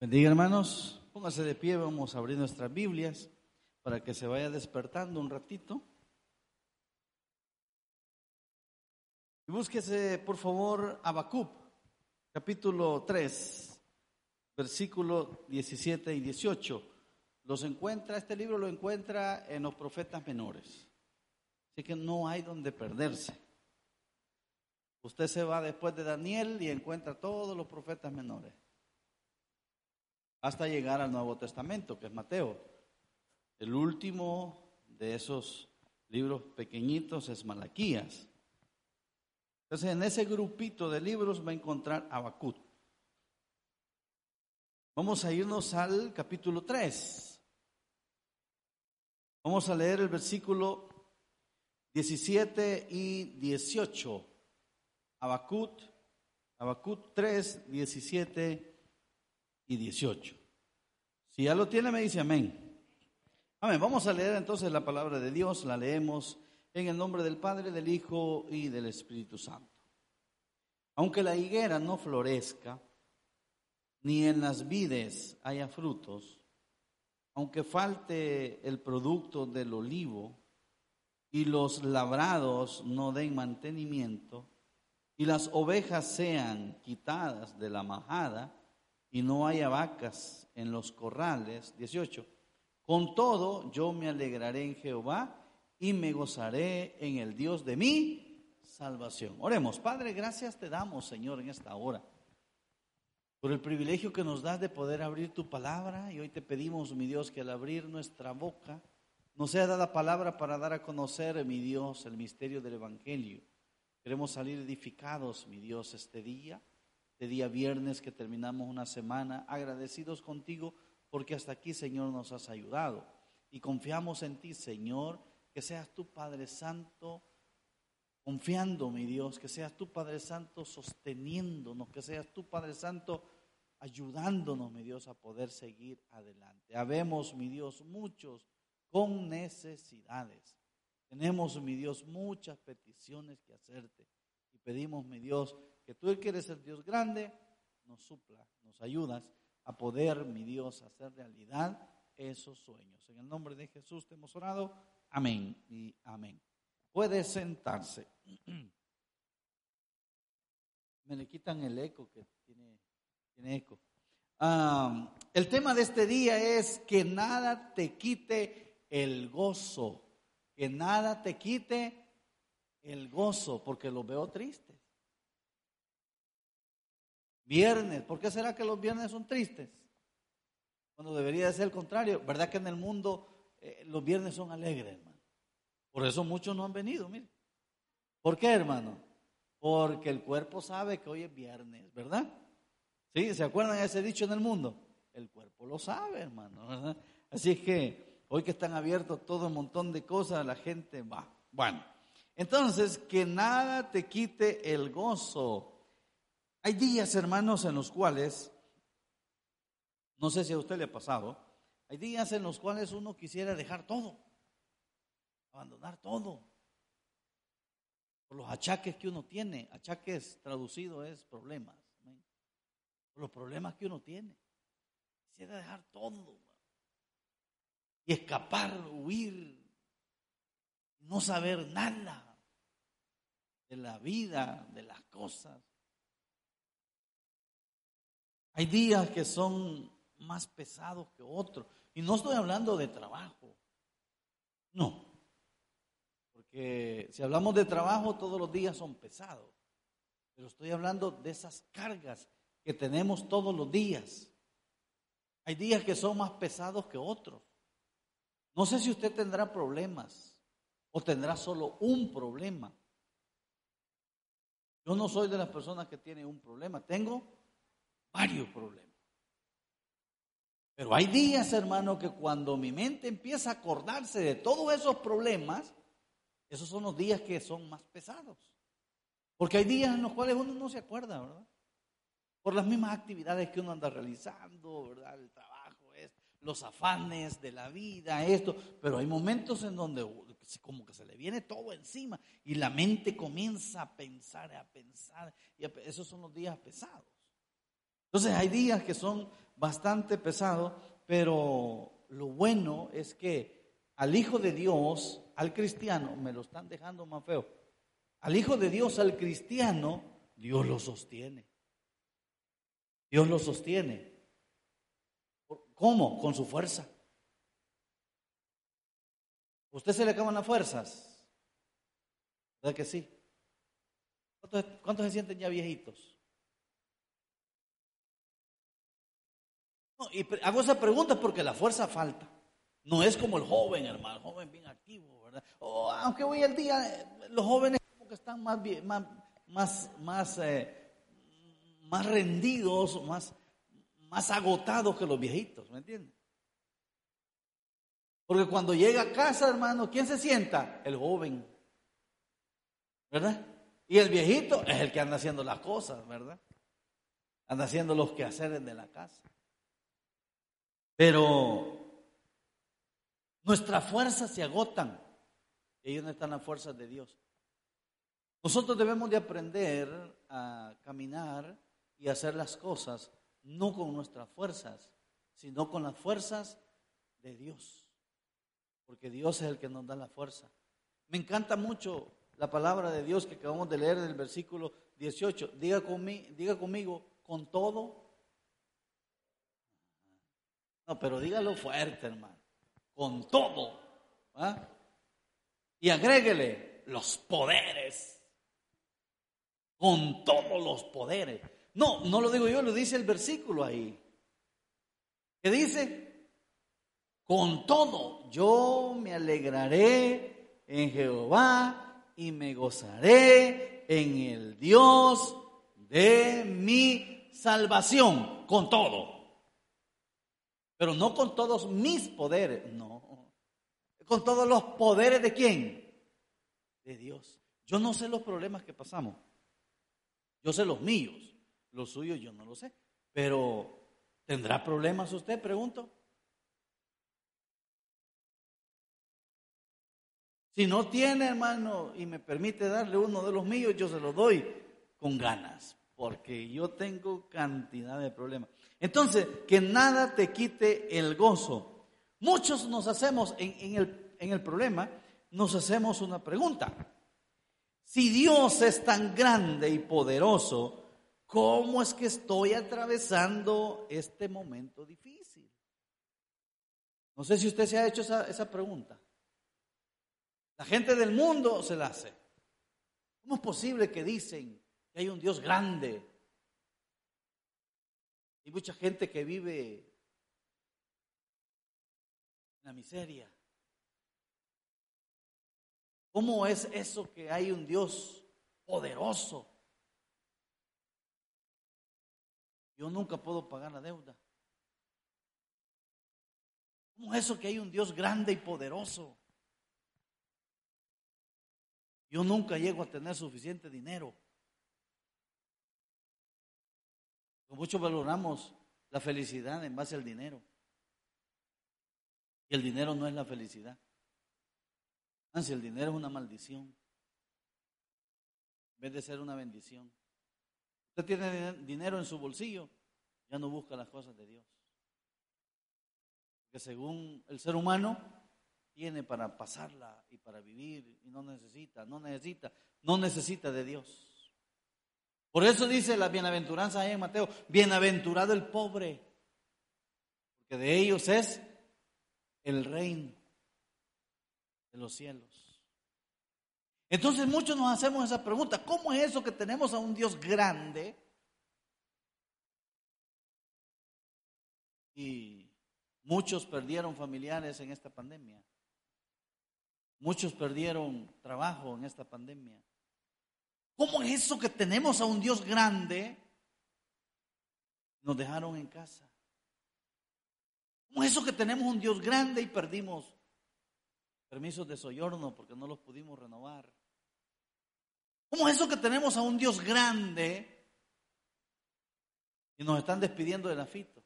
Bendiga hermanos, póngase de pie, vamos a abrir nuestras Biblias para que se vaya despertando un ratito. Y búsquese por favor Habacuc, capítulo 3, versículo 17 y 18. Los encuentra, este libro lo encuentra en los profetas menores. Así que no hay donde perderse. Usted se va después de Daniel y encuentra todos los profetas menores. Hasta llegar al Nuevo Testamento, que es Mateo. El último de esos libros pequeñitos es Malaquías. Entonces, en ese grupito de libros va a encontrar Habacuc. Vamos a irnos al capítulo 3. Vamos a leer el versículo 17 y 18. Habacuc, Habacuc 3, 17 y 18. Si ya lo tiene, me dice amén. Amén. Vamos a leer entonces la palabra de Dios, la leemos en el nombre del Padre, del Hijo y del Espíritu Santo. Aunque la higuera no florezca, ni en las vides haya frutos, aunque falte el producto del olivo y los labrados no den mantenimiento, y las ovejas sean quitadas de la majada y no haya vacas en los corrales. 18. Con todo yo me alegraré en Jehová y me gozaré en el Dios de mi salvación. Oremos, Padre, gracias te damos, Señor, en esta hora. Por el privilegio que nos das de poder abrir tu palabra y hoy te pedimos, mi Dios, que al abrir nuestra boca nos sea dada palabra para dar a conocer, mi Dios, el misterio del Evangelio Queremos salir edificados, mi Dios, este día, este día viernes que terminamos una semana, agradecidos contigo porque hasta aquí, Señor, nos has ayudado. Y confiamos en ti, Señor, que seas tu Padre Santo, confiando, mi Dios, que seas tu Padre Santo sosteniéndonos, que seas tu Padre Santo ayudándonos, mi Dios, a poder seguir adelante. Habemos, mi Dios, muchos con necesidades. Tenemos, mi Dios, muchas peticiones que hacerte. Y pedimos, mi Dios, que tú que eres el Dios grande, nos supla, nos ayudas a poder, mi Dios, hacer realidad esos sueños. En el nombre de Jesús te hemos orado. Amén y amén. Puede sentarse. Me le quitan el eco que tiene, tiene eco. Ah, el tema de este día es que nada te quite el gozo que nada te quite el gozo, porque los veo tristes. Viernes, ¿por qué será que los viernes son tristes? Cuando debería de ser el contrario. ¿Verdad que en el mundo eh, los viernes son alegres, hermano? Por eso muchos no han venido, mire. ¿Por qué, hermano? Porque el cuerpo sabe que hoy es viernes, ¿verdad? ¿Sí? ¿Se acuerdan de ese dicho en el mundo? El cuerpo lo sabe, hermano. Así que Hoy que están abiertos todo un montón de cosas, la gente va. Bueno, entonces, que nada te quite el gozo. Hay días, hermanos, en los cuales, no sé si a usted le ha pasado, hay días en los cuales uno quisiera dejar todo, abandonar todo, por los achaques que uno tiene. Achaques traducido es problemas. Por los problemas que uno tiene. Quisiera dejar todo y escapar, huir, no saber nada de la vida, de las cosas. Hay días que son más pesados que otros. Y no estoy hablando de trabajo. No. Porque si hablamos de trabajo, todos los días son pesados. Pero estoy hablando de esas cargas que tenemos todos los días. Hay días que son más pesados que otros. No sé si usted tendrá problemas o tendrá solo un problema. Yo no soy de las personas que tienen un problema, tengo varios problemas. Pero hay días, hermano, que cuando mi mente empieza a acordarse de todos esos problemas, esos son los días que son más pesados. Porque hay días en los cuales uno no se acuerda, ¿verdad? Por las mismas actividades que uno anda realizando, ¿verdad? El trabajo, los afanes de la vida, esto. Pero hay momentos en donde como que se le viene todo encima y la mente comienza a pensar, a pensar. Y esos son los días pesados. Entonces hay días que son bastante pesados, pero lo bueno es que al Hijo de Dios, al cristiano, me lo están dejando más feo, al Hijo de Dios, al cristiano, Dios lo sostiene. Dios lo sostiene. ¿Cómo? Con su fuerza. ¿Usted se le acaban las fuerzas? ¿Verdad que sí? ¿Cuántos, se sienten ya viejitos? y hago esa pregunta porque la fuerza falta. No es como el joven, hermano, el joven bien activo, ¿verdad? aunque hoy en día los jóvenes como que están más, más, más, más, eh, más rendidos, más, más agotados que los viejitos, ¿me entiendes? Porque cuando llega a casa, hermano, ¿quién se sienta? El joven. ¿Verdad? Y el viejito es el que anda haciendo las cosas, ¿verdad? Anda haciendo los quehaceres de la casa. Pero nuestras fuerzas se agotan. Y ahí donde están las fuerzas de Dios. Nosotros debemos de aprender a caminar y hacer las cosas no con nuestras fuerzas, sino con las fuerzas de Dios. Porque Dios es el que nos da la fuerza. Me encanta mucho la palabra de Dios que acabamos de leer en el versículo 18. Diga conmigo, diga conmigo con todo. No, pero dígalo fuerte, hermano. Con todo. ¿ah? Y agréguele los poderes. Con todos los poderes. No, no lo digo yo, lo dice el versículo ahí. ¿Qué dice? Con todo, yo me alegraré en Jehová y me gozaré en el Dios de mi salvación. Con todo. Pero no con todos mis poderes, no. Con todos los poderes de quién? De Dios. Yo no sé los problemas que pasamos. Yo sé los míos. Los suyos yo no lo sé. Pero, ¿tendrá problemas usted? Pregunto. Si no tiene, hermano, y me permite darle uno de los míos, yo se lo doy con ganas, porque yo tengo cantidad de problemas. Entonces, que nada te quite el gozo. Muchos nos hacemos en, en el problema, nos hacemos una pregunta. Si Dios es tan grande y poderoso, ¿cómo es que estoy atravesando este momento difícil? No sé si usted se ha hecho esa, esa pregunta. La gente del mundo se la hace. ¿Cómo es posible que dicen que hay un Dios grande? Hay mucha gente que vive en la miseria. ¿Cómo es eso que hay un Dios poderoso? Yo nunca puedo pagar la deuda. ¿Cómo es eso que hay un Dios grande y poderoso? Yo nunca llego a tener suficiente dinero. Muchos valoramos la felicidad en base al dinero. Y el dinero no es la felicidad. Si el dinero es una maldición. En vez de ser una bendición. Usted tiene dinero en su bolsillo, ya no busca las cosas de Dios. Porque según el ser humano, tiene para pasarla y para vivir y no necesita, no necesita, no necesita de Dios. Por eso dice la bienaventuranza en Mateo, bienaventurado el pobre, porque de ellos es el reino de los cielos. Entonces muchos nos hacemos esa pregunta, ¿cómo es eso que tenemos a un Dios grande? Y muchos perdieron familiares en esta pandemia. Muchos perdieron trabajo en esta pandemia. ¿Cómo es eso que tenemos a un Dios grande Nos dejaron en casa. ¿Cómo es eso que tenemos un Dios grande y perdimos permisos de soyorno porque no los pudimos renovar? ¿Cómo es eso que tenemos a un Dios grande y nos están despidiendo de Nafito?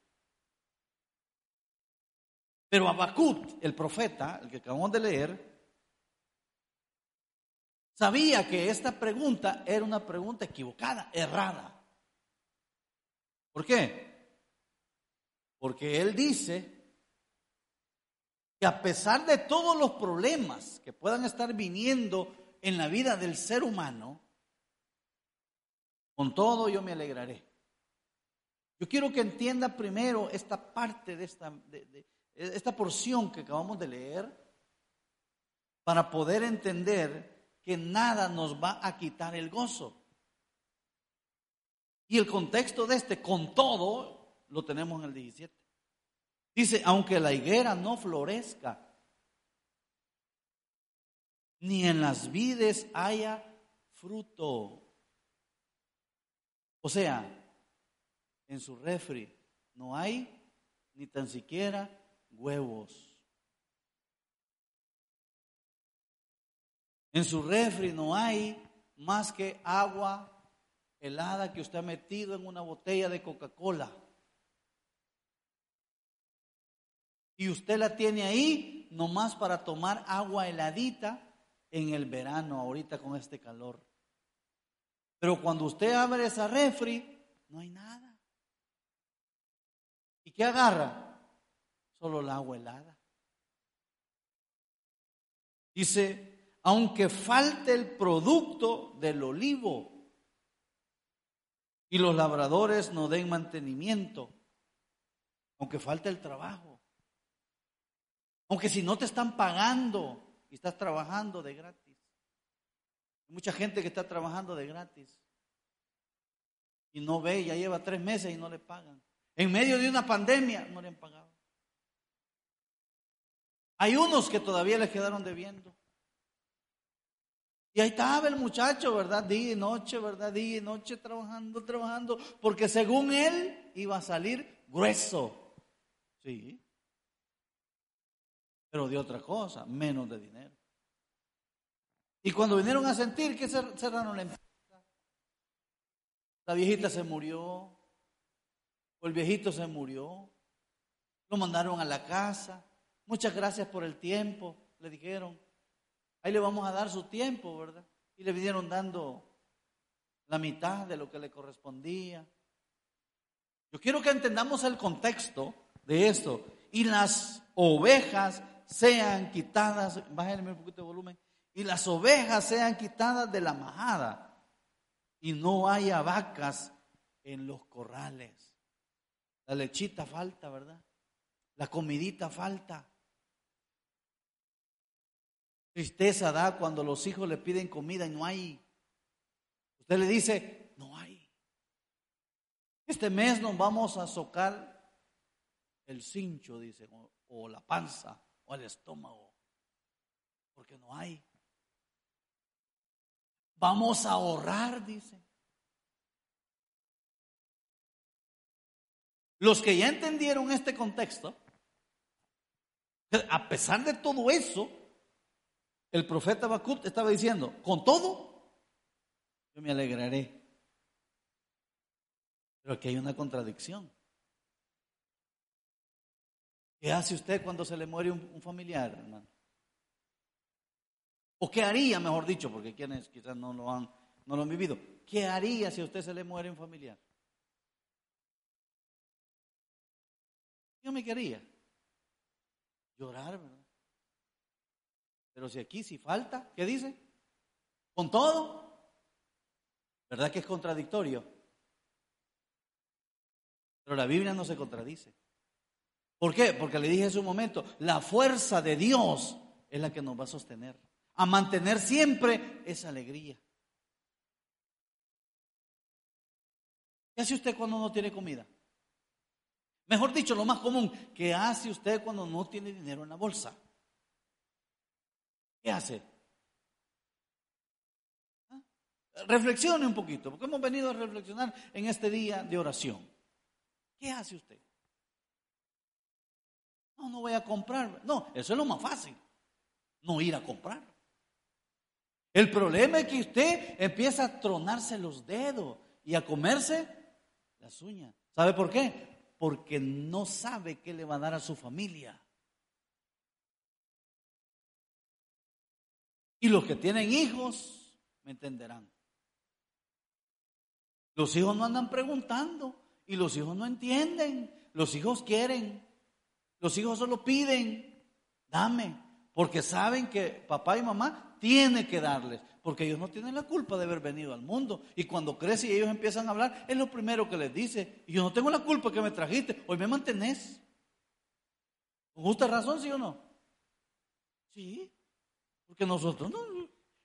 Pero Abacut, el profeta, el que acabamos de leer, sabía que esta pregunta era una pregunta equivocada, errada. ¿Por qué? Porque él dice que a pesar de todos los problemas que puedan estar viniendo en la vida del ser humano, con todo yo me alegraré. Yo quiero que entienda primero esta parte de esta, esta porción que acabamos de leer para poder entender que nada nos va a quitar el gozo. Y el contexto de este, con todo, lo tenemos en el 17. Dice, aunque la higuera no florezca, ni en las vides haya fruto. O sea, en su refri no hay ni tan siquiera huevos. En su refri no hay más que agua helada que usted ha metido en una botella de Coca-Cola. Y usted la tiene ahí nomás para tomar agua heladita en el verano, ahorita con este calor. Pero cuando usted abre esa refri, no hay nada. ¿Y qué agarra? Solo el agua helada. Dice, aunque falte el producto del olivo y los labradores no den mantenimiento, aunque falte el trabajo, aunque si no te están pagando y estás trabajando de gratis. Hay mucha gente que está trabajando de gratis y no ve, ya lleva tres meses y no le pagan. En medio de una pandemia no le han pagado. Hay unos que todavía les quedaron debiendo. Y ahí estaba el muchacho, ¿verdad? Día y noche, ¿verdad? Día y noche trabajando, trabajando, porque según él iba a salir grueso. Sí. Pero de otra cosa, menos de dinero. Y cuando vinieron a sentir que cerraron la empresa, la viejita se murió, o el viejito se murió, lo mandaron a la casa, muchas gracias por el tiempo, le dijeron, ahí le vamos a dar su tiempo, ¿verdad? Y le vinieron dando la mitad de lo que le correspondía. Yo quiero que entendamos el contexto de esto. Y las ovejas sean quitadas, bájenme un poquito de volumen, y las ovejas sean quitadas de la majada y no haya vacas en los corrales. La lechita falta, ¿verdad? La comidita falta. Tristeza da cuando los hijos le piden comida y no hay. Usted le dice, no hay. Este mes nos vamos a socar el cincho, dice, o la panza, o el estómago, porque no hay. Vamos a ahorrar, dice. Los que ya entendieron este contexto, a pesar de todo eso, el profeta Bakut estaba diciendo, con todo, yo me alegraré. Pero aquí hay una contradicción. ¿Qué hace usted cuando se le muere un, familiar, hermano? ¿O qué haría, mejor dicho, porque quienes quizás no lo han, no lo han vivido? ¿Qué haría si a usted se le muere un familiar? Yo me quería llorar, ¿verdad? Pero si aquí si falta, ¿qué dice? Con todo. ¿Verdad que es contradictorio? Pero la Biblia no se contradice. ¿Por qué? Porque le dije en su momento, la fuerza de Dios es la que nos va a sostener a mantener siempre esa alegría. ¿Qué hace usted cuando no tiene comida? Mejor dicho, lo más común, ¿qué hace usted cuando no tiene dinero en la bolsa? ¿Qué hace? ¿Ah? Reflexione un poquito, porque hemos venido a reflexionar en este día de oración. ¿Qué hace usted? No, no voy a comprar. No, eso es lo más fácil. No ir a comprar. El problema es que usted empieza a tronarse los dedos y a comerse las uñas. ¿Sabe por qué? Porque no sabe qué le va a dar a su familia. Y los que tienen hijos me entenderán. Los hijos no andan preguntando y los hijos no entienden. Los hijos quieren. Los hijos solo piden, dame, porque saben que papá y mamá tienen que darles, porque ellos no tienen la culpa de haber venido al mundo. Y cuando crecen y ellos empiezan a hablar, es lo primero que les dice, yo no tengo la culpa que me trajiste, hoy me mantenés. ¿Con justa razón, sí o no? Sí, porque nosotros no,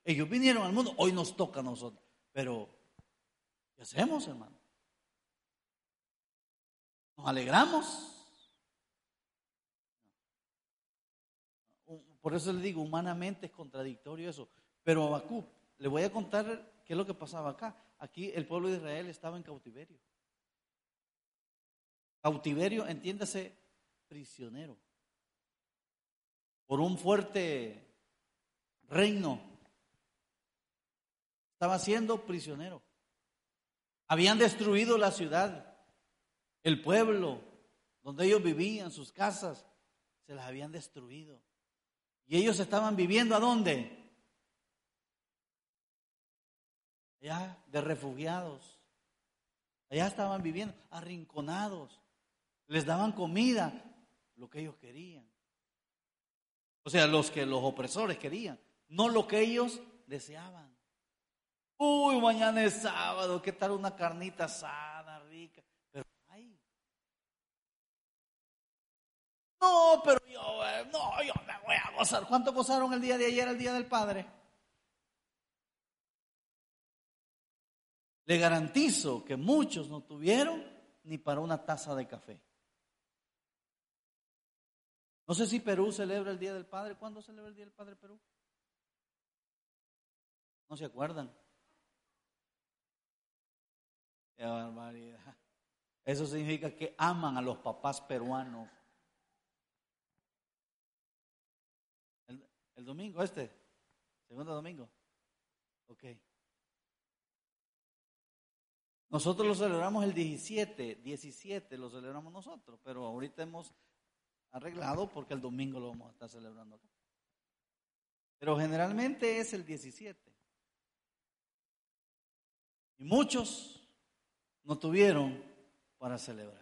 ellos vinieron al mundo, hoy nos toca a nosotros, pero ¿qué hacemos, hermano? Nos alegramos. Por eso le digo, humanamente es contradictorio eso. Pero Abacú, le voy a contar qué es lo que pasaba acá. Aquí el pueblo de Israel estaba en cautiverio. Cautiverio, entiéndase, prisionero. Por un fuerte reino. Estaba siendo prisionero. Habían destruido la ciudad, el pueblo donde ellos vivían, sus casas, se las habían destruido. Y ellos estaban viviendo a dónde? Allá de refugiados. Allá estaban viviendo arrinconados. Les daban comida, lo que ellos querían. O sea, los que los opresores querían, no lo que ellos deseaban. Uy, mañana es sábado, ¿qué tal una carnita asada, No, pero yo, eh, no, yo me voy a gozar. ¿Cuánto gozaron el día de ayer, el día del Padre? Le garantizo que muchos no tuvieron ni para una taza de café. No sé si Perú celebra el Día del Padre. ¿Cuándo celebra el Día del Padre Perú? ¿No se acuerdan? Qué barbaridad. Eso significa que aman a los papás peruanos. El domingo este, segundo domingo. Ok. Nosotros lo celebramos el 17, 17 lo celebramos nosotros, pero ahorita hemos arreglado porque el domingo lo vamos a estar celebrando. Pero generalmente es el 17. Y muchos no tuvieron para celebrar.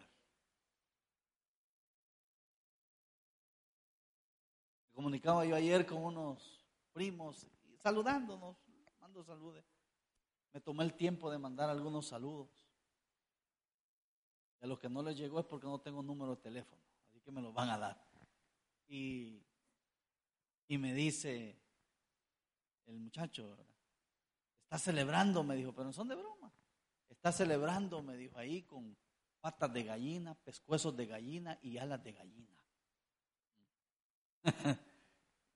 Comunicaba yo ayer con unos primos, saludándonos, mando saludos. Me tomé el tiempo de mandar algunos saludos. Y a los que no les llegó es porque no tengo número de teléfono, así que me los van a dar. Y, y me dice el muchacho, está celebrando, me dijo, pero no son de broma. Está celebrando, me dijo, ahí con patas de gallina, pescuezos de gallina y alas de gallina.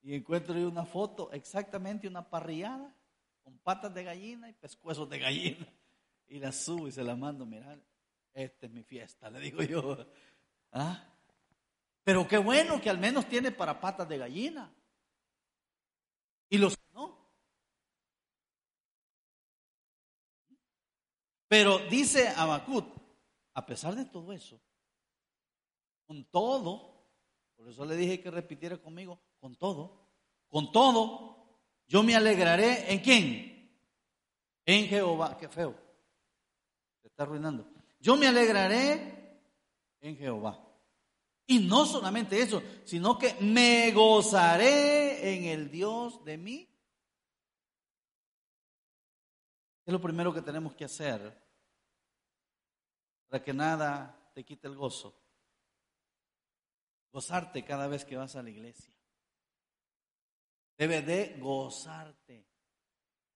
y encuentro yo una foto, exactamente una parrillada, con patas de gallina y pescuezos de gallina. Y la subo y se la mando, mira, esta es mi fiesta, le digo yo. ¿Ah? Pero qué bueno que al menos tiene para patas de gallina. Y los no. Pero dice Abacut, a pesar de todo eso, con todo, por eso le dije que repitiera conmigo, con todo, con todo, yo me alegraré en quién? En Jehová. Qué feo. Se está arruinando. Yo me alegraré en Jehová. Y no solamente eso, sino que me gozaré en el Dios de mí. Es lo primero que tenemos que hacer para que nada te quite el gozo. Gozarte cada vez que vas a la iglesia. Debe de gozarte.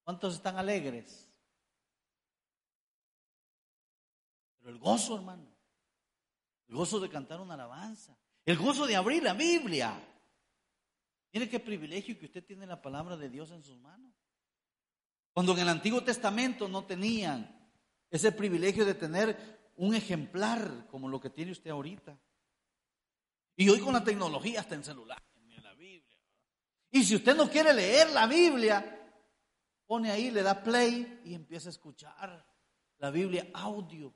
¿Cuántos están alegres? Pero el gozo, hermano. El gozo de cantar una alabanza. El gozo de abrir la Biblia. Mire qué privilegio que usted tiene la palabra de Dios en sus manos. Cuando en el Antiguo Testamento no tenían ese privilegio de tener un ejemplar como lo que tiene usted ahorita. Y hoy con la tecnología hasta en celular. Y si usted no quiere leer la Biblia, pone ahí, le da play y empieza a escuchar la Biblia audio.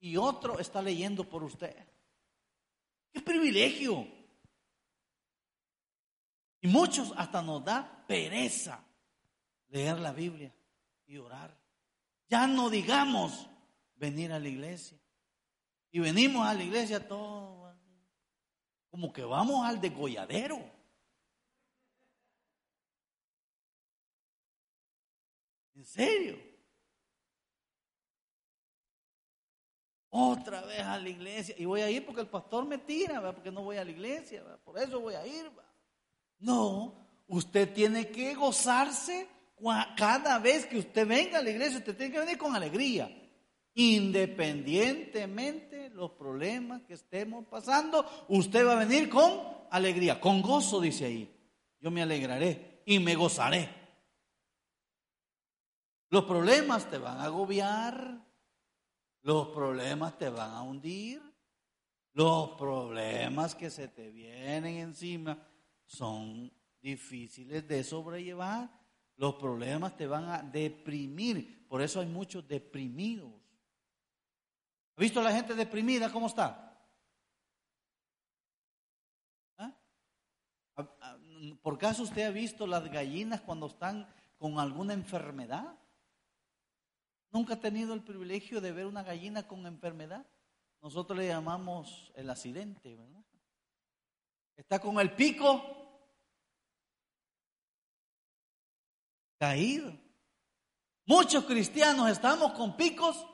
Y otro está leyendo por usted. ¡Qué privilegio! Y muchos hasta nos da pereza leer la Biblia y orar. Ya no digamos venir a la iglesia. Y venimos a la iglesia todos como que vamos al degolladero. ¿En serio? Otra vez a la iglesia. Y voy a ir porque el pastor me tira, porque no voy a la iglesia. Por eso voy a ir. No, usted tiene que gozarse cada vez que usted venga a la iglesia. Usted tiene que venir con alegría. Independientemente los problemas que estemos pasando, usted va a venir con alegría, con gozo, dice ahí. Yo me alegraré y me gozaré. Los problemas te van a agobiar, los problemas te van a hundir, los problemas que se te vienen encima son difíciles de sobrellevar, los problemas te van a deprimir, por eso hay muchos deprimidos. ¿Ha visto a la gente deprimida cómo está? ¿Ah? ¿Por caso usted ha visto las gallinas cuando están con alguna enfermedad? ¿Nunca ha tenido el privilegio de ver una gallina con enfermedad? Nosotros le llamamos el accidente, ¿verdad? Está con el pico caído. Muchos cristianos estamos con picos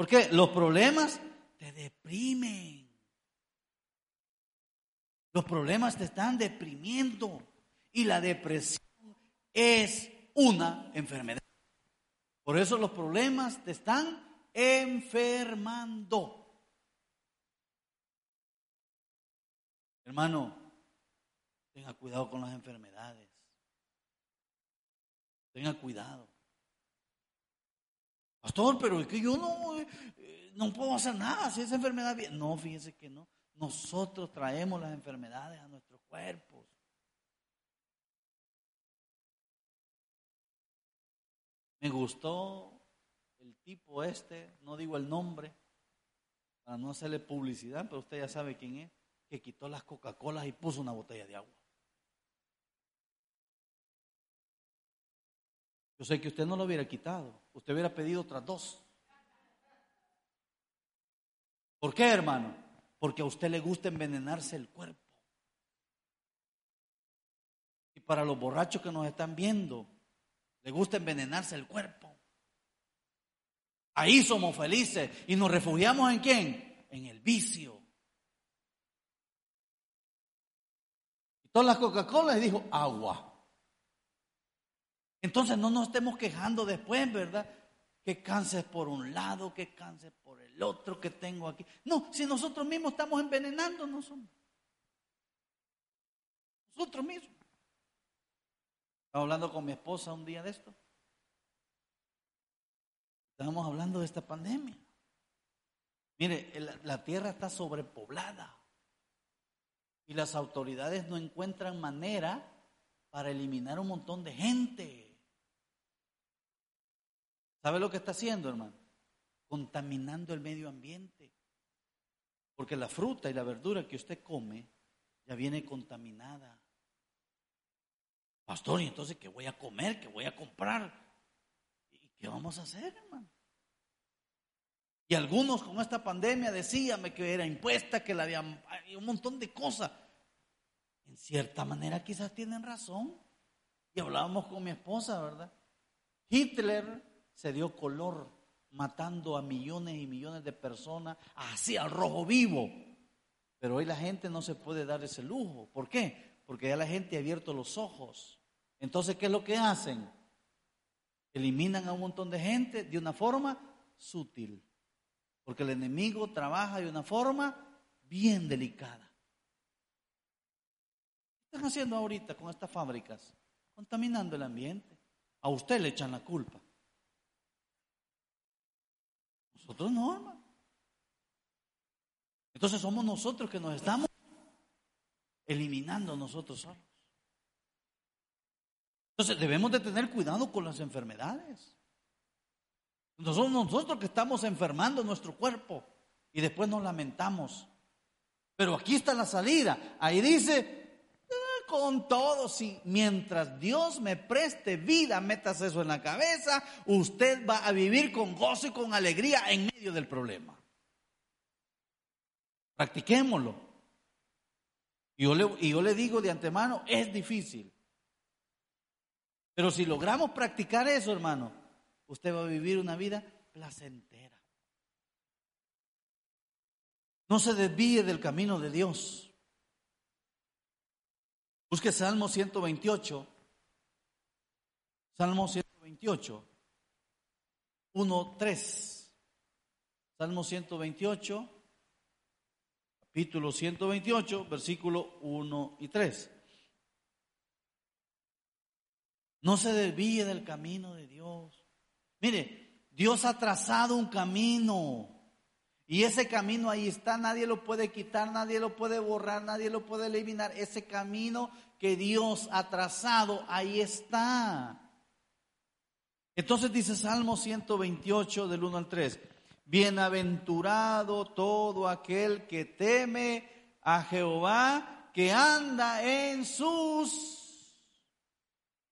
porque los problemas te deprimen. Los problemas te están deprimiendo. Y la depresión es una enfermedad. Por eso los problemas te están enfermando. Hermano, tenga cuidado con las enfermedades. Tenga cuidado. Pastor, pero es que yo no, eh, no puedo hacer nada si esa enfermedad viene. No, fíjese que no. Nosotros traemos las enfermedades a nuestros cuerpos. Me gustó el tipo este, no digo el nombre, para no hacerle publicidad, pero usted ya sabe quién es, que quitó las Coca-Colas y puso una botella de agua. Yo sé que usted no lo hubiera quitado, usted hubiera pedido otras dos. ¿Por qué, hermano? Porque a usted le gusta envenenarse el cuerpo. Y para los borrachos que nos están viendo, le gusta envenenarse el cuerpo. Ahí somos felices y nos refugiamos en quién? En el vicio. Y todas las Coca-Cola le dijo agua. Entonces no nos estemos quejando después, ¿verdad? Que canses por un lado, que canses por el otro que tengo aquí. No, si nosotros mismos estamos envenenándonos. Nosotros mismos. Estaba hablando con mi esposa un día de esto. Estábamos hablando de esta pandemia. Mire, la tierra está sobrepoblada y las autoridades no encuentran manera para eliminar un montón de gente. ¿Sabe lo que está haciendo, hermano? Contaminando el medio ambiente. Porque la fruta y la verdura que usted come ya viene contaminada. Pastor, ¿y entonces qué voy a comer? ¿Qué voy a comprar? ¿Y qué vamos a hacer, hermano? Y algunos con esta pandemia decían que era impuesta, que la habían, un montón de cosas. En cierta manera quizás tienen razón. Y hablábamos con mi esposa, ¿verdad? Hitler se dio color matando a millones y millones de personas así al rojo vivo. Pero hoy la gente no se puede dar ese lujo. ¿Por qué? Porque ya la gente ha abierto los ojos. Entonces, ¿qué es lo que hacen? Eliminan a un montón de gente de una forma sutil. Porque el enemigo trabaja de una forma bien delicada. ¿Qué están haciendo ahorita con estas fábricas? Contaminando el ambiente. A usted le echan la culpa. Nosotros no, hermano. Entonces somos nosotros que nos estamos eliminando nosotros solos. Entonces debemos de tener cuidado con las enfermedades. Somos nosotros que estamos enfermando nuestro cuerpo y después nos lamentamos. Pero aquí está la salida. Ahí dice, con todo, si mientras Dios me preste vida, metas eso en la cabeza, usted va a vivir con gozo y con alegría en medio del problema. Practiquémoslo. Y yo, le, y yo le digo de antemano, es difícil. Pero si logramos practicar eso, hermano, usted va a vivir una vida placentera. No se desvíe del camino de Dios. Busque Salmo 128. Salmo 128. 1, 3. Salmo 128, capítulo 128, versículo 1 y 3. No se desvíe del camino de Dios. Mire, Dios ha trazado un camino. Y ese camino ahí está, nadie lo puede quitar, nadie lo puede borrar, nadie lo puede eliminar. Ese camino que Dios ha trazado, ahí está. Entonces dice Salmo 128 del 1 al 3, bienaventurado todo aquel que teme a Jehová, que anda en sus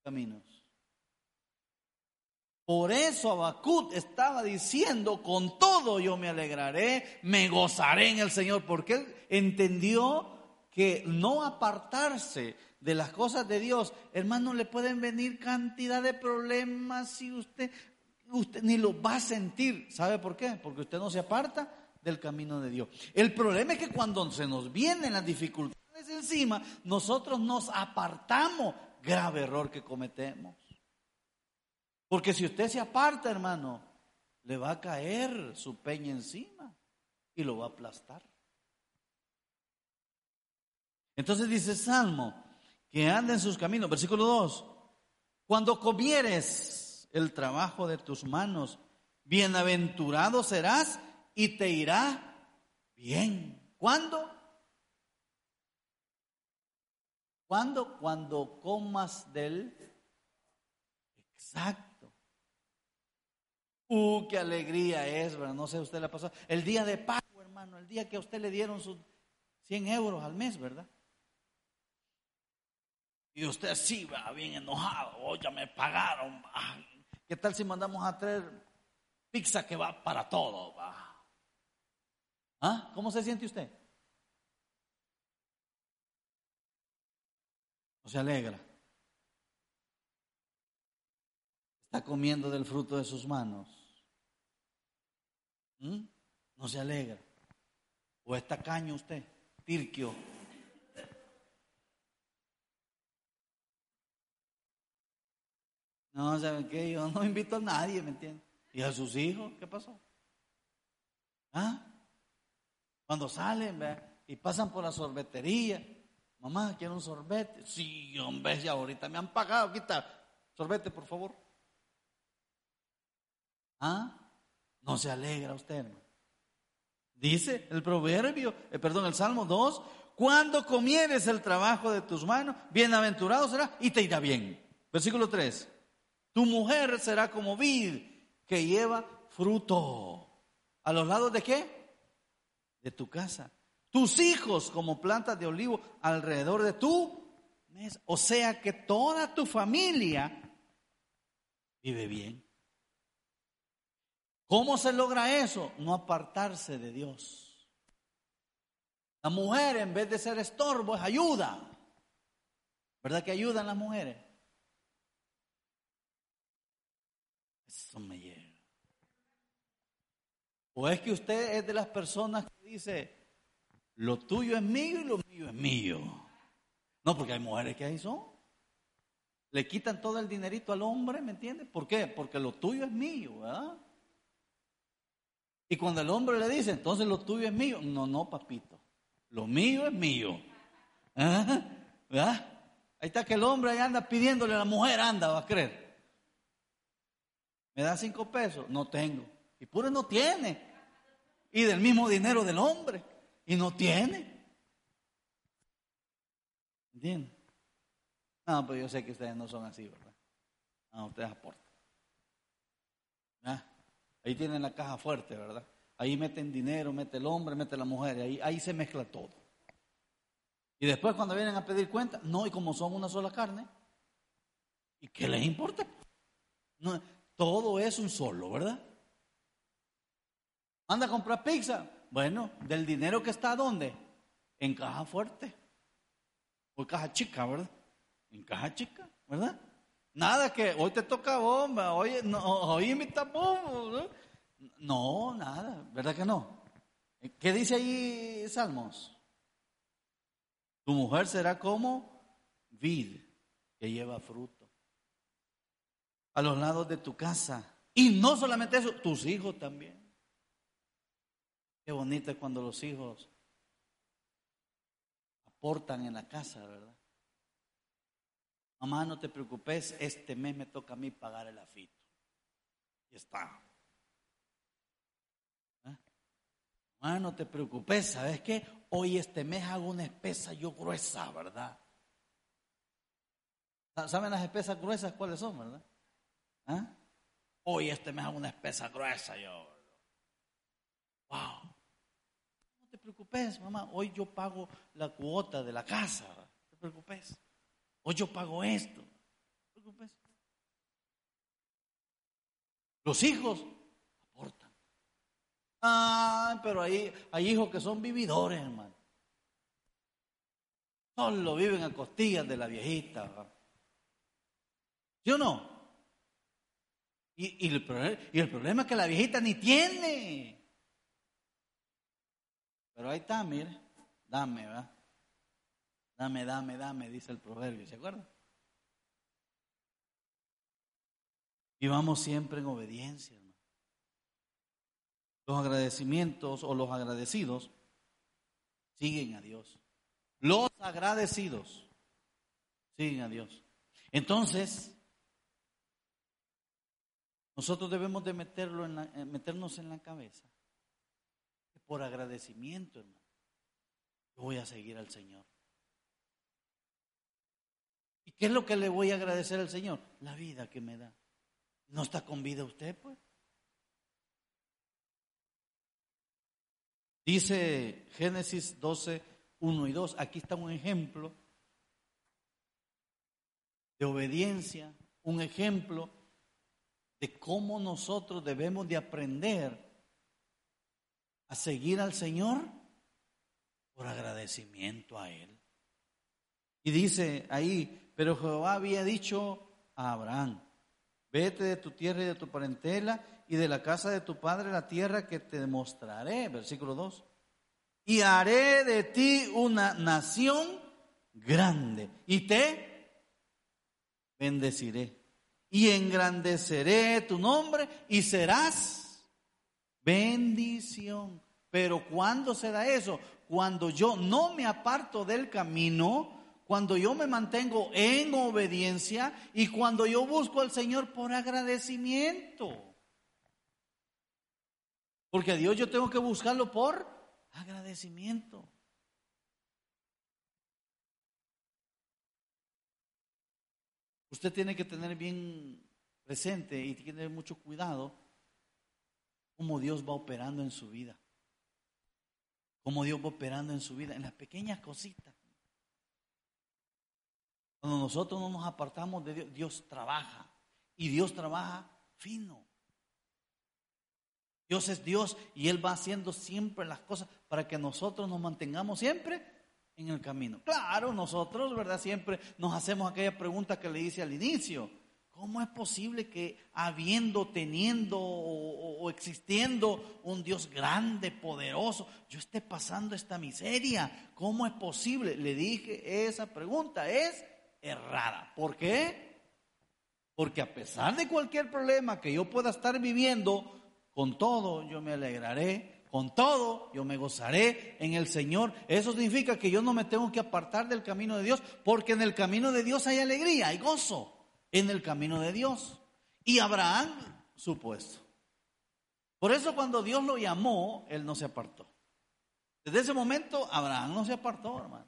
caminos. Por eso Abacut estaba diciendo, con todo yo me alegraré, me gozaré en el Señor, porque él entendió que no apartarse de las cosas de Dios, hermano, le pueden venir cantidad de problemas si usted, usted ni lo va a sentir. ¿Sabe por qué? Porque usted no se aparta del camino de Dios. El problema es que cuando se nos vienen las dificultades encima, nosotros nos apartamos grave error que cometemos. Porque si usted se aparta, hermano, le va a caer su peña encima y lo va a aplastar. Entonces dice Salmo, que anda en sus caminos, versículo 2, cuando comieres el trabajo de tus manos, bienaventurado serás y te irá bien. ¿Cuándo? ¿Cuándo? Cuando comas del exacto. Uh, qué alegría es, ¿verdad? No sé, usted le pasó. El día de pago, hermano, el día que a usted le dieron sus 100 euros al mes, ¿verdad? Y usted sí va bien enojado, oh, me pagaron. ¿Qué tal si mandamos a traer pizza que va para todo? ¿Ah? ¿Cómo se siente usted? se alegra. Está comiendo del fruto de sus manos. ¿Mm? No se alegra. O está caño usted, tirquio. No, ¿saben qué? Yo no invito a nadie, ¿me entiende? ¿Y a sus hijos? ¿Qué pasó? ¿Ah? Cuando salen y pasan por la sorbetería, Mamá, quiero un sorbete. Sí, hombre, ya ahorita me han pagado. Quita, sorbete, por favor. ¿Ah? No se alegra usted, Dice el proverbio, eh, perdón, el Salmo 2, cuando comieres el trabajo de tus manos, bienaventurado será y te irá bien. Versículo 3, tu mujer será como vid que lleva fruto. ¿A los lados de qué? De tu casa tus hijos como plantas de olivo alrededor de tú. O sea que toda tu familia vive bien. ¿Cómo se logra eso? No apartarse de Dios. La mujer en vez de ser estorbo es ayuda. ¿Verdad que ayudan las mujeres? Eso me llega. ¿O es que usted es de las personas que dice, lo tuyo es mío y lo mío es mío. No, porque hay mujeres que ahí son. Le quitan todo el dinerito al hombre, ¿me entiendes? ¿Por qué? Porque lo tuyo es mío, ¿verdad? Y cuando el hombre le dice, entonces lo tuyo es mío, no, no, papito, lo mío es mío. ¿Verdad? Ahí está que el hombre ahí anda pidiéndole a la mujer, anda, va a creer. ¿Me da cinco pesos? No tengo. Y puro no tiene. y del mismo dinero del hombre y no tiene. ¿Entienden? No, pero yo sé que ustedes no son así, ¿verdad? No, ustedes aportan. ¿Ah? Ahí tienen la caja fuerte, ¿verdad? Ahí meten dinero, mete el hombre, mete la mujer, ahí, ahí se mezcla todo. Y después cuando vienen a pedir cuenta, no, y como son una sola carne, ¿y qué les importa? Todo es un solo, ¿verdad? Anda a comprar pizza. Bueno, del dinero que está ¿dónde? En caja fuerte. O caja chica, ¿verdad? En caja chica, ¿verdad? Nada que hoy te toca bomba, hoy, no, hoy invita bomba. No, nada, ¿verdad que no? ¿Qué dice ahí Salmos? Tu mujer será como vid que lleva fruto. A los lados de tu casa. Y no solamente eso, tus hijos también. Qué bonito es cuando los hijos aportan en la casa, ¿verdad? Mamá, no te preocupes, este mes me toca a mí pagar el afito. Y está. Ah, no te preocupes, ¿sabes qué? Hoy este mes hago una espesa yo gruesa, ¿verdad? ¿Saben las espesas gruesas cuáles son, verdad? ¿Ah? Hoy este mes hago una espesa gruesa yo. Wow. No te preocupes, mamá. Hoy yo pago la cuota de la casa. No te preocupes. Hoy yo pago esto. Los hijos Ah, pero ahí hay hijos que son vividores, hermano. Solo viven a costillas de la viejita. ¿Sí o no? Y, el, problema es que la viejita ni tiene. Pero ahí está, mire. Dame, ¿verdad? Dame, dame, dame, dice el proverbio, ¿se acuerdan? Y vamos siempre en obediencia. Los agradecimientos o los agradecidos siguen a Dios. Los agradecidos siguen a Dios. Entonces, nosotros debemos de meterlo en eh, meternos en la cabeza por agradecimiento, hermano, yo voy a seguir al Señor. ¿Y qué es lo que le voy a agradecer al Señor? La vida que me da. ¿No está con vida usted, pues? Dice Génesis 12, 1 y 2, aquí está un ejemplo de obediencia, un ejemplo de cómo nosotros debemos de aprender a seguir al Señor por agradecimiento a Él. Y dice ahí, pero Jehová había dicho a Abraham, vete de tu tierra y de tu parentela y de la casa de tu padre la tierra que te demostraré. Versículo 2. Y haré de ti una nación grande y te bendeciré. Y engrandeceré tu nombre y serás bendición. Pero ¿cuándo se da eso? Cuando yo no me aparto del camino, cuando yo me mantengo en obediencia y cuando yo busco al Señor por agradecimiento. Porque a Dios yo tengo que buscarlo por agradecimiento. Usted tiene que tener bien presente y tiene mucho cuidado cómo Dios va operando en su vida. Cómo Dios va operando en su vida, en las pequeñas cositas. Cuando nosotros no nos apartamos de Dios, Dios trabaja. Y Dios trabaja fino. Dios es Dios y Él va haciendo siempre las cosas para que nosotros nos mantengamos siempre en el camino. Claro, nosotros, ¿verdad? Siempre nos hacemos aquella pregunta que le hice al inicio. ¿Cómo es posible que habiendo, teniendo o, o, existiendo un Dios grande, poderoso, yo esté pasando esta miseria? ¿Cómo es posible? Le dije, esa pregunta es errada. ¿Por qué? Porque a pesar de cualquier problema que yo pueda estar viviendo, con todo yo me alegraré, con todo yo me gozaré en el Señor. Eso significa que yo no me tengo que apartar del camino de Dios, porque en el camino de Dios hay alegría, hay gozo, en el camino de Dios. Y Abraham, supuesto. Por eso cuando Dios lo llamó, él no se apartó. Desde ese momento Abraham no se apartó, hermano.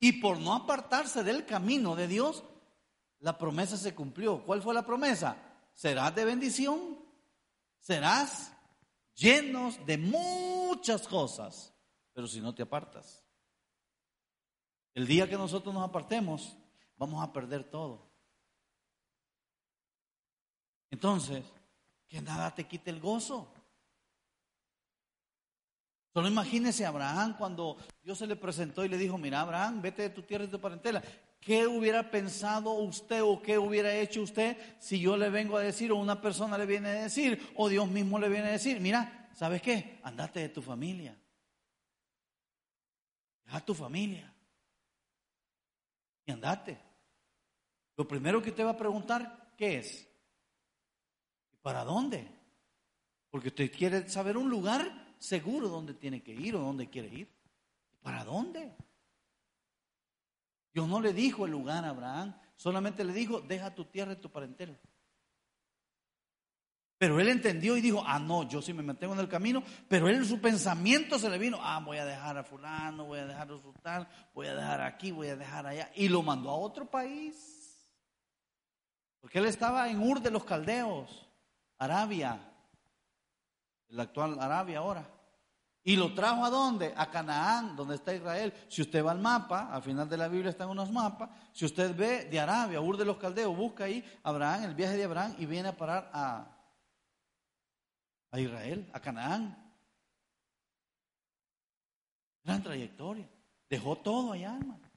Y por no apartarse del camino de Dios, la promesa se cumplió. ¿Cuál fue la promesa? Serás de bendición, serás llenos de muchas cosas, pero si no te apartas. El día que nosotros nos apartemos, vamos a perder todo. Entonces, que nada te quite el gozo. Solo imagínese a Abraham cuando Dios se le presentó y le dijo, mira Abraham, vete de tu tierra y de tu parentela. ¿Qué hubiera pensado usted o qué hubiera hecho usted si yo le vengo a decir o una persona le viene a decir o Dios mismo le viene a decir, mira, ¿sabes qué? Andate de tu familia. Deja tu familia. Y andate. Lo primero que usted va a preguntar, ¿qué es? ¿Y para dónde? Porque usted quiere saber un lugar seguro donde tiene que ir o dónde quiere ir. ¿Para dónde? Dios no le dijo el lugar a Abraham, solamente le dijo, deja tu tierra y tu parentela. Pero él entendió y dijo, ah, no, yo sí me mantengo en el camino, pero él en su pensamiento se le vino, ah, voy a dejar a fulano, voy a dejar a sultán, voy a dejar aquí, voy a dejar allá. Y lo mandó a otro país. Porque él estaba en Ur de los Caldeos, Arabia, el actual Arabia ahora. ¿Y lo trajo a dónde? A Canaán, donde está Israel. Si usted va al mapa, al final de la Biblia están unos mapas, si usted ve de Arabia, Ur de los Caldeos, busca ahí Abraham, el viaje de Abraham, y viene a parar a, a Israel, a Canaán. Gran trayectoria. Dejó todo allá, hermano.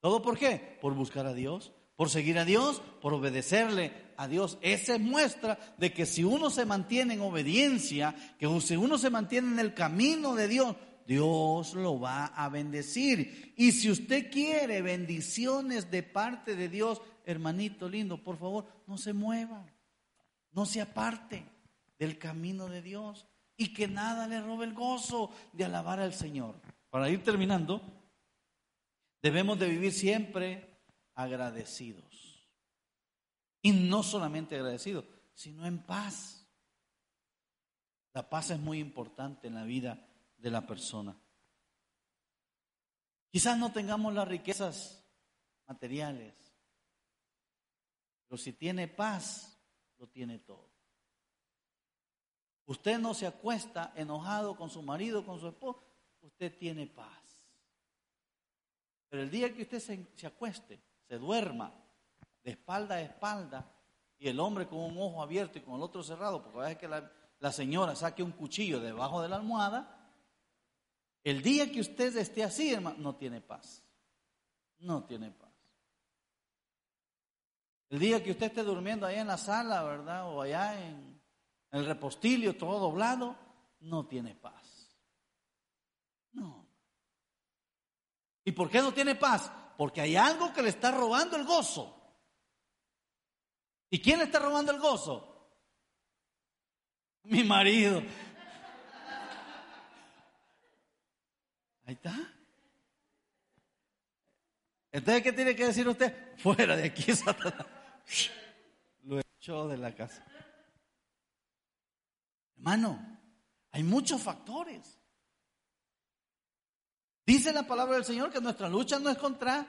¿Todo por qué? Por buscar a Dios, por seguir a Dios, por obedecerle a Dios. Esa es muestra de que si uno se mantiene en obediencia, que si uno se mantiene en el camino de Dios, Dios lo va a bendecir. Y si usted quiere bendiciones de parte de Dios, hermanito lindo, por favor, no se mueva, no se aparte del camino de Dios y que nada le robe el gozo de alabar al Señor. Para ir terminando, debemos de vivir siempre agradecidos. Y no solamente agradecido, sino en paz. La paz es muy importante en la vida de la persona. Quizás no tengamos las riquezas materiales, pero si tiene paz, lo tiene todo. Usted no se acuesta enojado con su marido, con su esposo, usted tiene paz. Pero el día que usted se, se acueste, se duerma de espalda a espalda y el hombre con un ojo abierto y con el otro cerrado, porque a veces que la, señora saque un cuchillo debajo de la almohada, el día que usted esté así, hermano, no tiene paz. No tiene paz. El día que usted esté durmiendo allá en la sala, ¿verdad? O allá en el repostilio, todo doblado, no tiene paz. No. ¿Y por qué no tiene paz? Porque hay algo que le está robando el gozo. ¿Y quién le está robando el gozo? Mi marido. Ahí está. Entonces, ¿qué tiene que decir usted? Fuera de aquí, Satanás. Lo echó de la casa. Hermano, hay muchos factores. Dice la palabra del Señor que nuestra lucha no es contra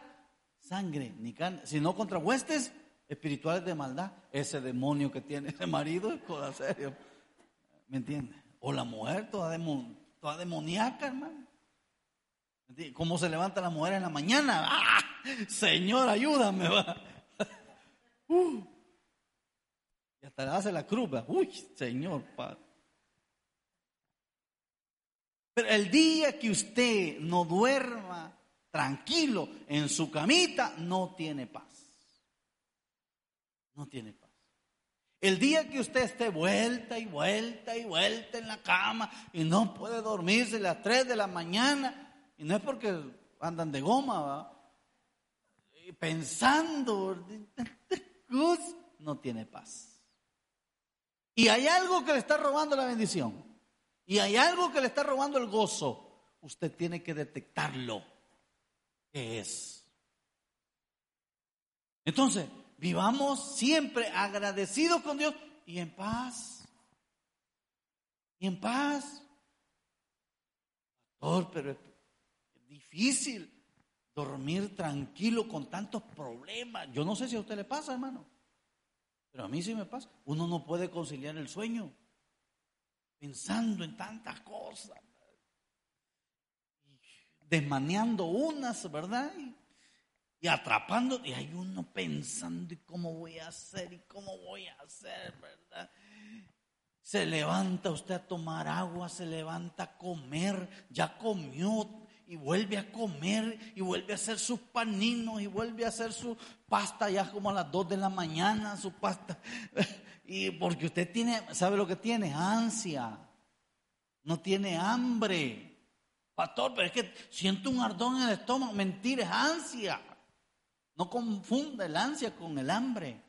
sangre ni carne, sino contra huestes espirituales de maldad. Ese demonio que tiene ese marido es cosa serio. ¿Me entiende? O la mujer toda, demoníaca, hermano. ¿Cómo se levanta la mujer en la mañana? ¡Ah! Señor, ayúdame. Va. Uh. Y hasta le hace la cruz. Uy, Señor, Padre. Pero el día que usted no duerma tranquilo en su camita, no tiene paz no tiene paz. El día que usted esté vuelta y vuelta y vuelta en la cama y no puede dormirse a las 3 de la mañana, y no es porque andan de goma, ¿va? pensando, no tiene paz. Y hay algo que le está robando la bendición. Y hay algo que le está robando el gozo. Usted tiene que detectarlo. ¿Qué es? Entonces, Vivamos siempre agradecidos con Dios y en paz. y en paz. Pastor, pero es difícil dormir tranquilo con tantos problemas. Yo no sé si a usted le pasa, hermano, pero a mí sí me pasa. Uno no puede conciliar el sueño pensando en tantas cosas, desmaneando unas, ¿verdad? Y, atrapando, y hay uno pensando, ¿y cómo voy a hacer? ¿Y cómo voy a hacer? ¿Verdad? Se levanta usted a tomar agua, se levanta a comer, ya comió y vuelve a comer y vuelve a hacer sus paninos y vuelve a hacer su pasta ya como a las 2 de la mañana, su pasta. Y porque usted tiene, ¿sabe lo que tiene? Ansia. No tiene hambre. Pastor, pero es que siento un ardón en el estómago. Mentira, es ansia. No confunda el ansia con el hambre.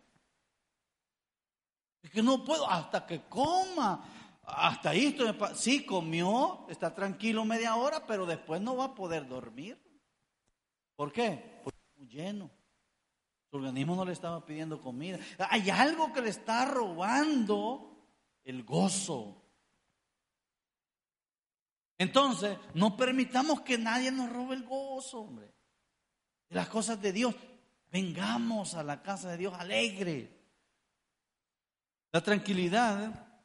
Es que no puedo hasta que coma. Hasta ahí estoy. Sí, comió, está tranquilo media hora, pero después no va a poder dormir. ¿Por qué? Porque está muy lleno. Su organismo no le estaba pidiendo comida. Hay algo que le está robando el gozo. Entonces, no permitamos que nadie nos robe el gozo, hombre. De las cosas de Dios. Vengamos a la casa de Dios alegre. La tranquilidad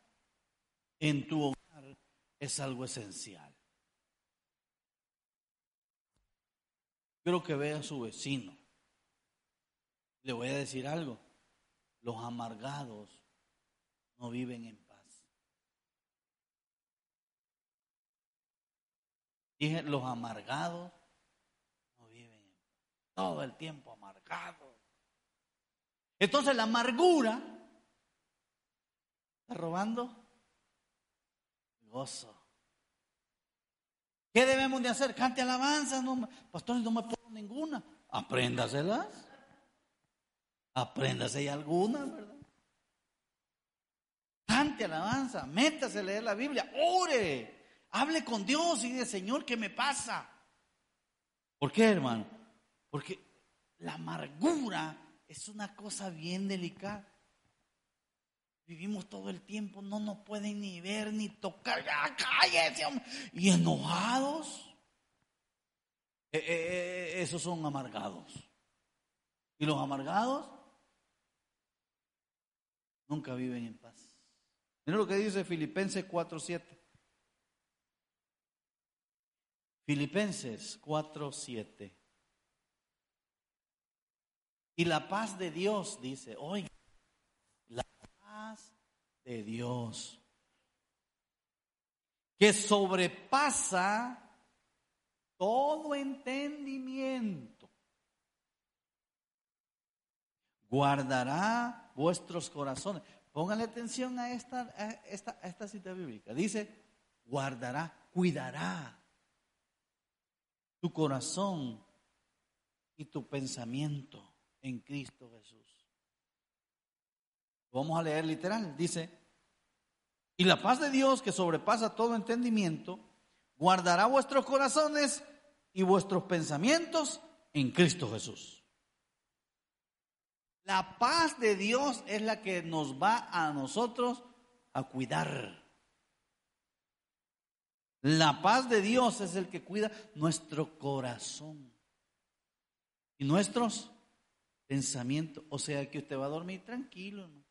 en tu hogar es algo esencial. Quiero que vea a su vecino. Le voy a decir algo. Los amargados no viven en paz. Dije, los amargados no viven en paz. Todo el tiempo amargados. Entonces la amargura está robando gozo. ¿Qué debemos de hacer? Cante alabanza. No, pastores, no me pongo ninguna. Apréndaselas. Apréndase alguna, ¿verdad? Cante alabanza, métase a leer la Biblia, ore, hable con Dios y dice, Señor, ¿qué me pasa? ¿Por qué, hermano? Porque la amargura es una cosa bien delicada. Vivimos todo el tiempo, no nos pueden ni ver ni tocar. ¡Ya cállese! Y enojados. Eh, eh, eh, esos son amargados. Y los amargados nunca viven en paz. Mira lo que dice Filipenses 4:7. Filipenses 4:7. Y la paz de Dios, dice, oiga, la paz de Dios, que sobrepasa todo entendimiento, guardará vuestros corazones. Pónganle atención a esta, esta, esta cita bíblica. Dice, guardará, cuidará tu corazón y tu pensamiento en Cristo Jesús. Vamos a leer literal. Dice, y la paz de Dios que sobrepasa todo entendimiento, guardará vuestros corazones y vuestros pensamientos en Cristo Jesús. La paz de Dios es la que nos va a nosotros a cuidar. La paz de Dios es el que cuida nuestro corazón y nuestros pensamientos. O sea que usted va a dormir tranquilo, ¿no?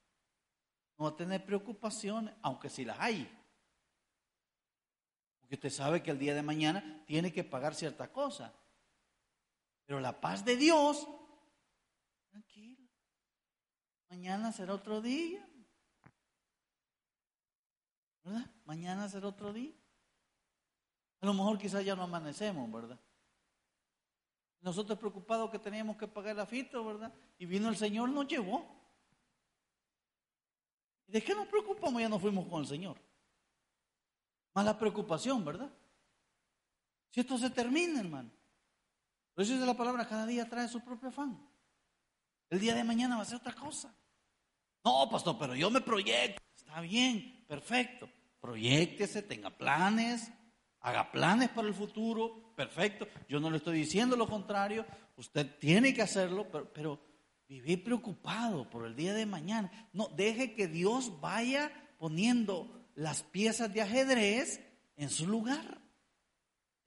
va a tener preocupaciones, aunque si las hay. Porque usted sabe que el día de mañana tiene que pagar cierta cosa. Pero la paz de Dios. Mañana será otro día. ¿Verdad? Mañana será otro día. A lo mejor quizás ya no amanecemos, ¿verdad? Nosotros preocupados que teníamos que pagar el afito, ¿verdad? Y vino el Señor, nos llevó. ¿Y de qué nos preocupamos? Ya no fuimos con el Señor. Más la preocupación, ¿verdad? Si esto se termina, hermano. Por eso dice la palabra, cada día trae su propio afán. El día de mañana va a ser otra cosa. No, pastor, pero yo me proyecto. Está bien, perfecto. Proyectese, tenga planes, haga planes para el futuro. Perfecto. Yo no le estoy diciendo lo contrario. Usted tiene que hacerlo, pero, pero preocupado por el día de mañana. No, deje que Dios vaya poniendo las piezas de ajedrez en su lugar.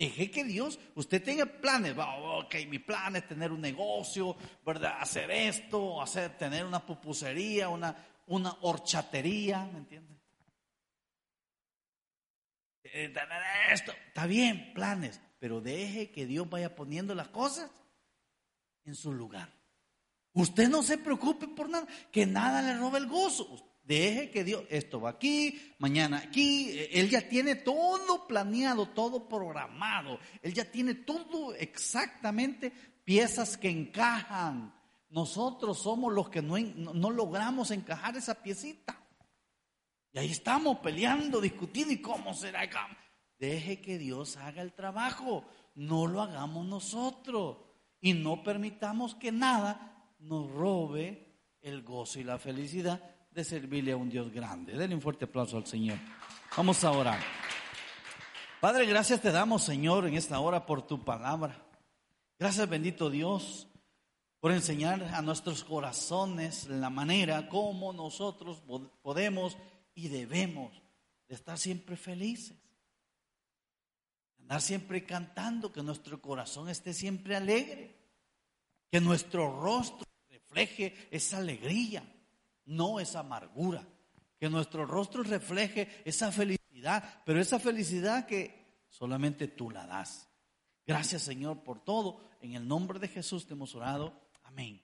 Deje que Dios, usted tenga planes, ok, mi plan es tener un negocio, ¿verdad? Hacer esto, hacer, tener una pupusería, una, una horchatería, ¿me entiende? Eh, esto, está bien, planes, pero deje que Dios vaya poniendo las cosas en su lugar. Usted no se preocupe por nada, que nada le robe el gozo. Deje que Dios, esto va aquí, mañana aquí, Él ya tiene todo planeado, todo programado, Él ya tiene todo exactamente piezas que encajan. Nosotros somos los que no, no logramos encajar esa piecita. Y ahí estamos peleando, discutiendo, ¿y cómo será? Deje que Dios haga el trabajo, no lo hagamos nosotros. Y no permitamos que nada nos robe el gozo y la felicidad de servirle a un Dios grande. Denle un fuerte aplauso al Señor. Vamos a orar. Padre, gracias te damos, Señor, en esta hora por tu palabra. Gracias, bendito Dios, por enseñar a nuestros corazones la manera como nosotros podemos y debemos de estar siempre felices. Andar siempre cantando, que nuestro corazón esté siempre alegre, que nuestro rostro refleje esa alegría no esa amargura. Que nuestro rostro refleje esa felicidad, pero esa felicidad que solamente tú la das. Gracias Señor por todo. En el nombre de Jesús te hemos orado. Amén.